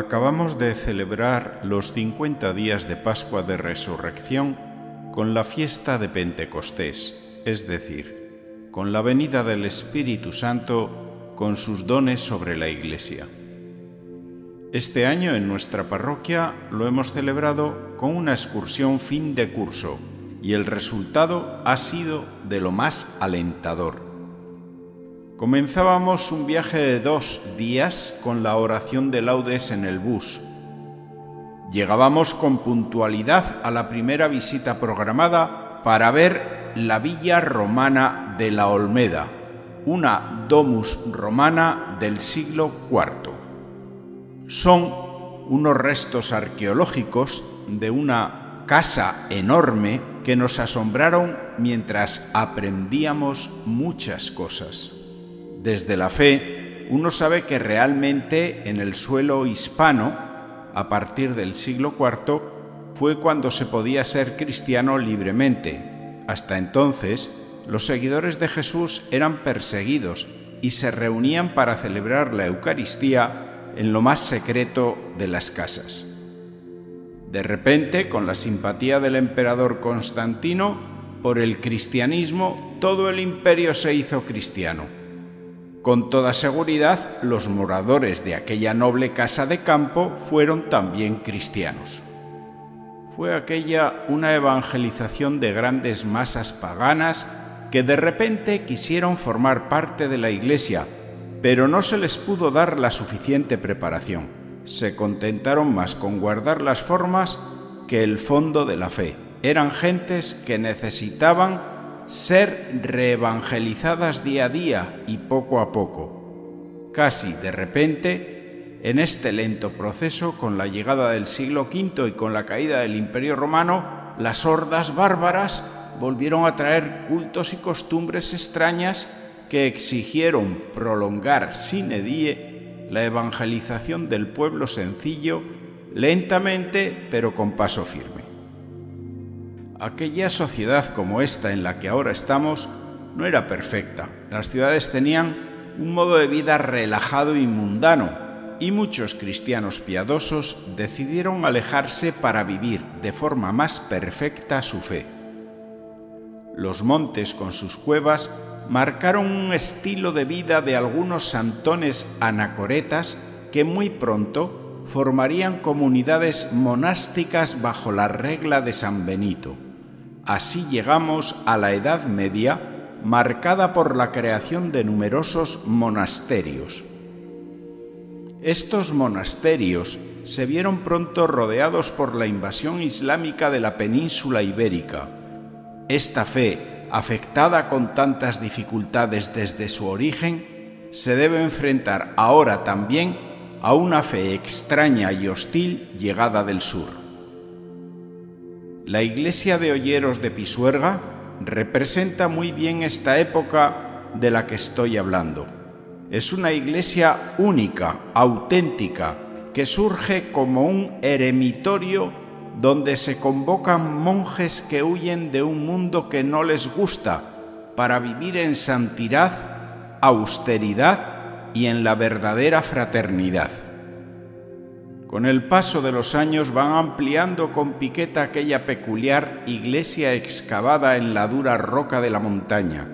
Acabamos de celebrar los 50 días de Pascua de Resurrección con la fiesta de Pentecostés, es decir, con la venida del Espíritu Santo con sus dones sobre la Iglesia. Este año en nuestra parroquia lo hemos celebrado con una excursión fin de curso y el resultado ha sido de lo más alentador. Comenzábamos un viaje de dos días con la oración de laudes en el bus. Llegábamos con puntualidad a la primera visita programada para ver la villa romana de la Olmeda, una domus romana del siglo IV son unos restos arqueológicos de una casa enorme que nos asombraron mientras aprendíamos muchas cosas. Desde la fe, uno sabe que realmente en el suelo hispano, a partir del siglo IV, fue cuando se podía ser cristiano libremente. Hasta entonces, los seguidores de Jesús eran perseguidos y se reunían para celebrar la Eucaristía en lo más secreto de las casas. De repente, con la simpatía del emperador Constantino, por el cristianismo, todo el imperio se hizo cristiano. Con toda seguridad, los moradores de aquella noble casa de campo fueron también cristianos. Fue aquella una evangelización de grandes masas paganas que de repente quisieron formar parte de la Iglesia pero no se les pudo dar la suficiente preparación. Se contentaron más con guardar las formas que el fondo de la fe. Eran gentes que necesitaban ser reevangelizadas día a día y poco a poco. Casi de repente, en este lento proceso, con la llegada del siglo V y con la caída del Imperio Romano, las hordas bárbaras volvieron a traer cultos y costumbres extrañas que exigieron prolongar sin edie la evangelización del pueblo sencillo lentamente pero con paso firme. Aquella sociedad como esta en la que ahora estamos no era perfecta. Las ciudades tenían un modo de vida relajado y mundano y muchos cristianos piadosos decidieron alejarse para vivir de forma más perfecta su fe. Los montes con sus cuevas marcaron un estilo de vida de algunos santones anacoretas que muy pronto formarían comunidades monásticas bajo la regla de San Benito. Así llegamos a la Edad Media, marcada por la creación de numerosos monasterios. Estos monasterios se vieron pronto rodeados por la invasión islámica de la península ibérica. Esta fe afectada con tantas dificultades desde su origen, se debe enfrentar ahora también a una fe extraña y hostil llegada del sur. La iglesia de Olleros de Pisuerga representa muy bien esta época de la que estoy hablando. Es una iglesia única, auténtica, que surge como un eremitorio donde se convocan monjes que huyen de un mundo que no les gusta para vivir en santidad, austeridad y en la verdadera fraternidad. Con el paso de los años van ampliando con piqueta aquella peculiar iglesia excavada en la dura roca de la montaña.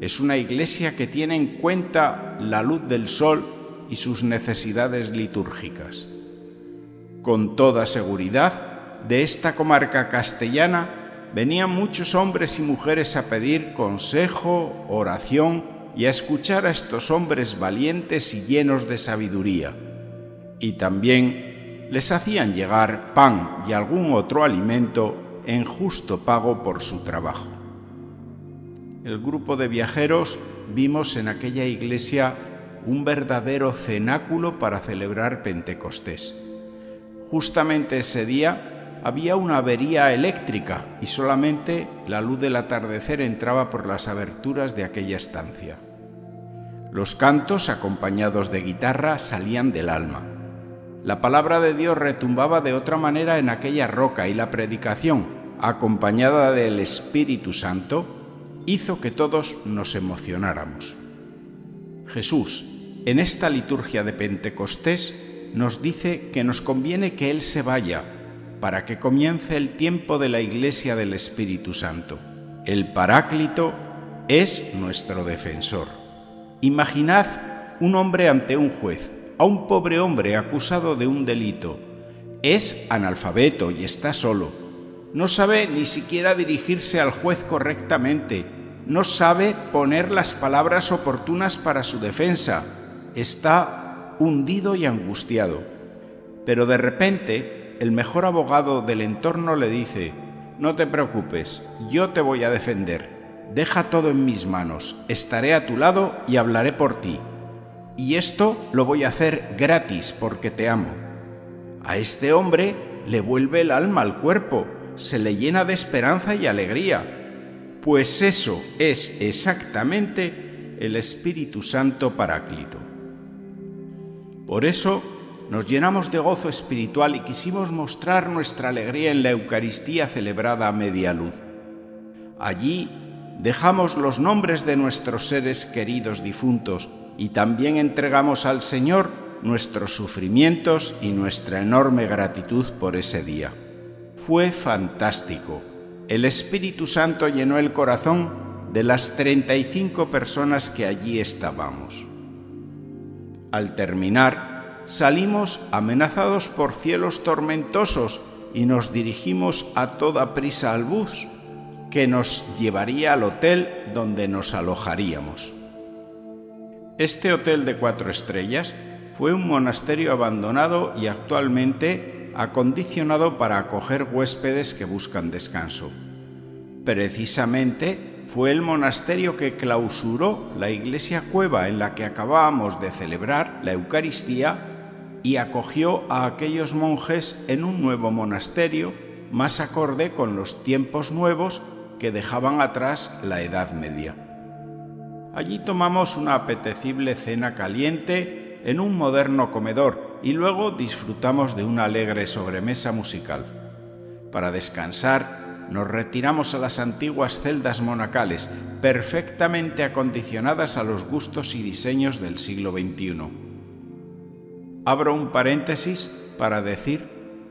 Es una iglesia que tiene en cuenta la luz del sol y sus necesidades litúrgicas. Con toda seguridad, de esta comarca castellana venían muchos hombres y mujeres a pedir consejo, oración y a escuchar a estos hombres valientes y llenos de sabiduría. Y también les hacían llegar pan y algún otro alimento en justo pago por su trabajo. El grupo de viajeros vimos en aquella iglesia un verdadero cenáculo para celebrar Pentecostés. Justamente ese día había una avería eléctrica y solamente la luz del atardecer entraba por las aberturas de aquella estancia. Los cantos, acompañados de guitarra, salían del alma. La palabra de Dios retumbaba de otra manera en aquella roca y la predicación, acompañada del Espíritu Santo, hizo que todos nos emocionáramos. Jesús, en esta liturgia de Pentecostés, nos dice que nos conviene que Él se vaya para que comience el tiempo de la Iglesia del Espíritu Santo. El Paráclito es nuestro defensor. Imaginad un hombre ante un juez, a un pobre hombre acusado de un delito. Es analfabeto y está solo. No sabe ni siquiera dirigirse al juez correctamente. No sabe poner las palabras oportunas para su defensa. Está hundido y angustiado. Pero de repente, el mejor abogado del entorno le dice, no te preocupes, yo te voy a defender. Deja todo en mis manos, estaré a tu lado y hablaré por ti. Y esto lo voy a hacer gratis porque te amo. A este hombre le vuelve el alma al cuerpo, se le llena de esperanza y alegría. Pues eso es exactamente el Espíritu Santo Paráclito. Por eso nos llenamos de gozo espiritual y quisimos mostrar nuestra alegría en la Eucaristía celebrada a media luz. Allí dejamos los nombres de nuestros seres queridos difuntos y también entregamos al Señor nuestros sufrimientos y nuestra enorme gratitud por ese día. Fue fantástico. El Espíritu Santo llenó el corazón de las 35 personas que allí estábamos. Al terminar, salimos amenazados por cielos tormentosos y nos dirigimos a toda prisa al bus que nos llevaría al hotel donde nos alojaríamos. Este hotel de cuatro estrellas fue un monasterio abandonado y actualmente acondicionado para acoger huéspedes que buscan descanso. Precisamente fue el monasterio que clausuró la iglesia cueva en la que acabábamos de celebrar la Eucaristía y acogió a aquellos monjes en un nuevo monasterio más acorde con los tiempos nuevos que dejaban atrás la Edad Media. Allí tomamos una apetecible cena caliente en un moderno comedor y luego disfrutamos de una alegre sobremesa musical. Para descansar, nos retiramos a las antiguas celdas monacales, perfectamente acondicionadas a los gustos y diseños del siglo XXI abro un paréntesis para decir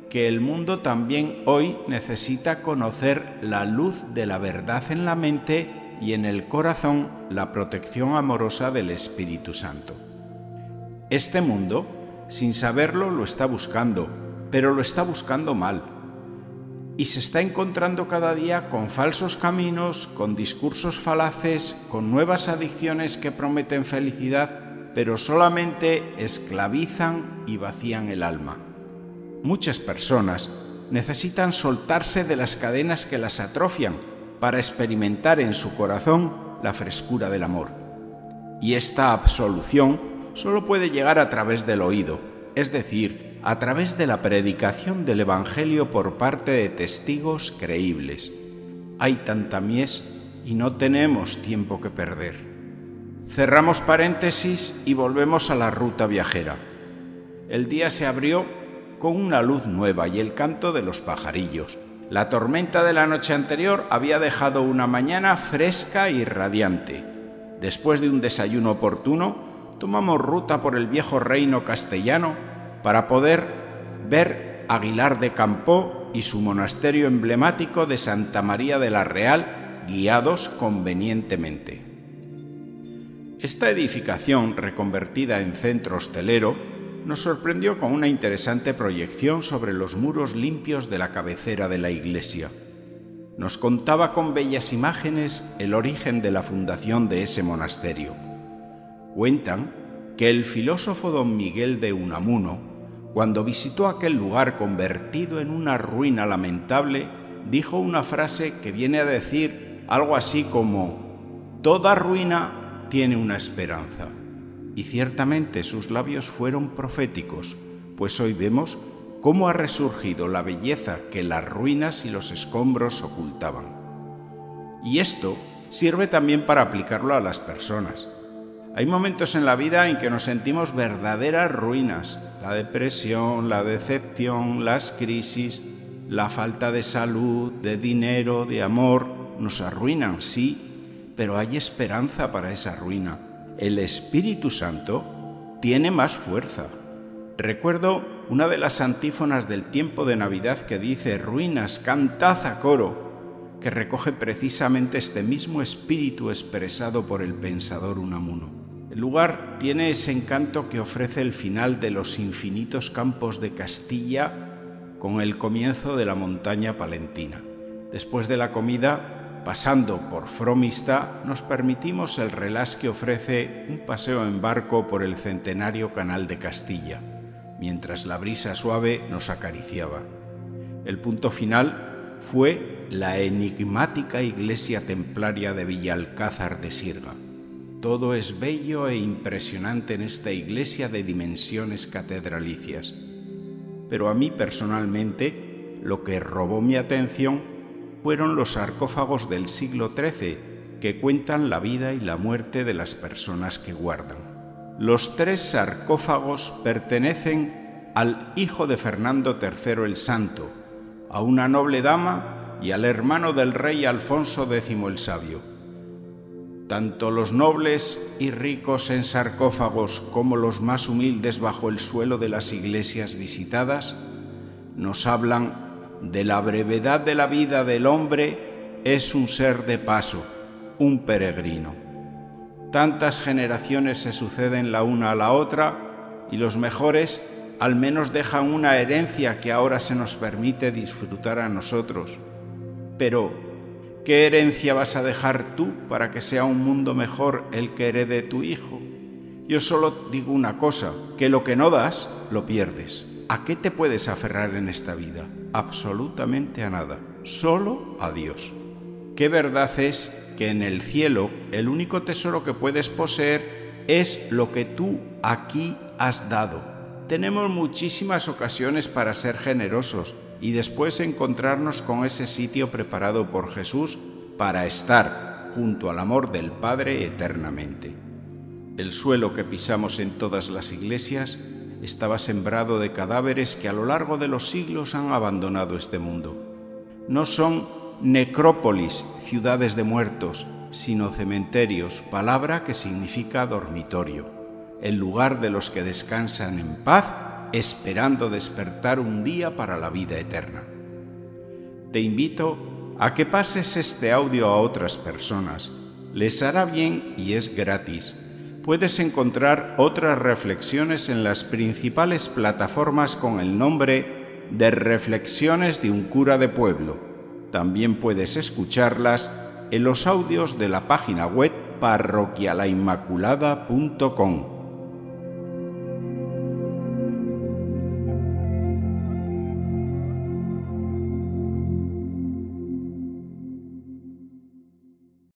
que el mundo también hoy necesita conocer la luz de la verdad en la mente y en el corazón la protección amorosa del Espíritu Santo. Este mundo, sin saberlo, lo está buscando, pero lo está buscando mal. Y se está encontrando cada día con falsos caminos, con discursos falaces, con nuevas adicciones que prometen felicidad pero solamente esclavizan y vacían el alma. Muchas personas necesitan soltarse de las cadenas que las atrofian para experimentar en su corazón la frescura del amor. Y esta absolución solo puede llegar a través del oído, es decir, a través de la predicación del Evangelio por parte de testigos creíbles. Hay tanta mies y no tenemos tiempo que perder. Cerramos paréntesis y volvemos a la ruta viajera. El día se abrió con una luz nueva y el canto de los pajarillos. La tormenta de la noche anterior había dejado una mañana fresca y radiante. Después de un desayuno oportuno, tomamos ruta por el viejo reino castellano para poder ver Aguilar de Campó y su monasterio emblemático de Santa María de la Real, guiados convenientemente. Esta edificación, reconvertida en centro hostelero, nos sorprendió con una interesante proyección sobre los muros limpios de la cabecera de la iglesia. Nos contaba con bellas imágenes el origen de la fundación de ese monasterio. Cuentan que el filósofo don Miguel de Unamuno, cuando visitó aquel lugar convertido en una ruina lamentable, dijo una frase que viene a decir algo así como, Toda ruina tiene una esperanza. Y ciertamente sus labios fueron proféticos, pues hoy vemos cómo ha resurgido la belleza que las ruinas y los escombros ocultaban. Y esto sirve también para aplicarlo a las personas. Hay momentos en la vida en que nos sentimos verdaderas ruinas, la depresión, la decepción, las crisis, la falta de salud, de dinero, de amor, nos arruinan, sí, pero hay esperanza para esa ruina. El Espíritu Santo tiene más fuerza. Recuerdo una de las antífonas del tiempo de Navidad que dice, Ruinas, cantad a coro, que recoge precisamente este mismo espíritu expresado por el pensador Unamuno. El lugar tiene ese encanto que ofrece el final de los infinitos campos de Castilla con el comienzo de la montaña palentina. Después de la comida, pasando por Fromista, nos permitimos el relax que ofrece un paseo en barco por el centenario Canal de Castilla, mientras la brisa suave nos acariciaba. El punto final fue la enigmática iglesia templaria de Villalcázar de Sirga. Todo es bello e impresionante en esta iglesia de dimensiones catedralicias pero a mí personalmente lo que robó mi atención fueron los sarcófagos del siglo XIII que cuentan la vida y la muerte de las personas que guardan. Los tres sarcófagos pertenecen al hijo de Fernando III el Santo, a una noble dama y al hermano del rey Alfonso X el Sabio. Tanto los nobles y ricos en sarcófagos como los más humildes bajo el suelo de las iglesias visitadas nos hablan de la brevedad de la vida del hombre es un ser de paso, un peregrino. Tantas generaciones se suceden la una a la otra y los mejores al menos dejan una herencia que ahora se nos permite disfrutar a nosotros. Pero ¿Qué herencia vas a dejar tú para que sea un mundo mejor el que herede tu hijo? Yo solo digo una cosa, que lo que no das, lo pierdes. ¿A qué te puedes aferrar en esta vida? Absolutamente a nada, solo a Dios. Qué verdad es que en el cielo el único tesoro que puedes poseer es lo que tú aquí has dado. Tenemos muchísimas ocasiones para ser generosos, y después encontrarnos con ese sitio preparado por Jesús para estar junto al amor del Padre eternamente. El suelo que pisamos en todas las iglesias estaba sembrado de cadáveres que a lo largo de los siglos han abandonado este mundo. No son necrópolis, ciudades de muertos, sino cementerios, palabra que significa dormitorio, el lugar de los que descansan en paz esperando despertar un día para la vida eterna. Te invito a que pases este audio a otras personas. Les hará bien y es gratis. Puedes encontrar otras reflexiones en las principales plataformas con el nombre de Reflexiones de un cura de pueblo. También puedes escucharlas en los audios de la página web parroquialainmaculada.com.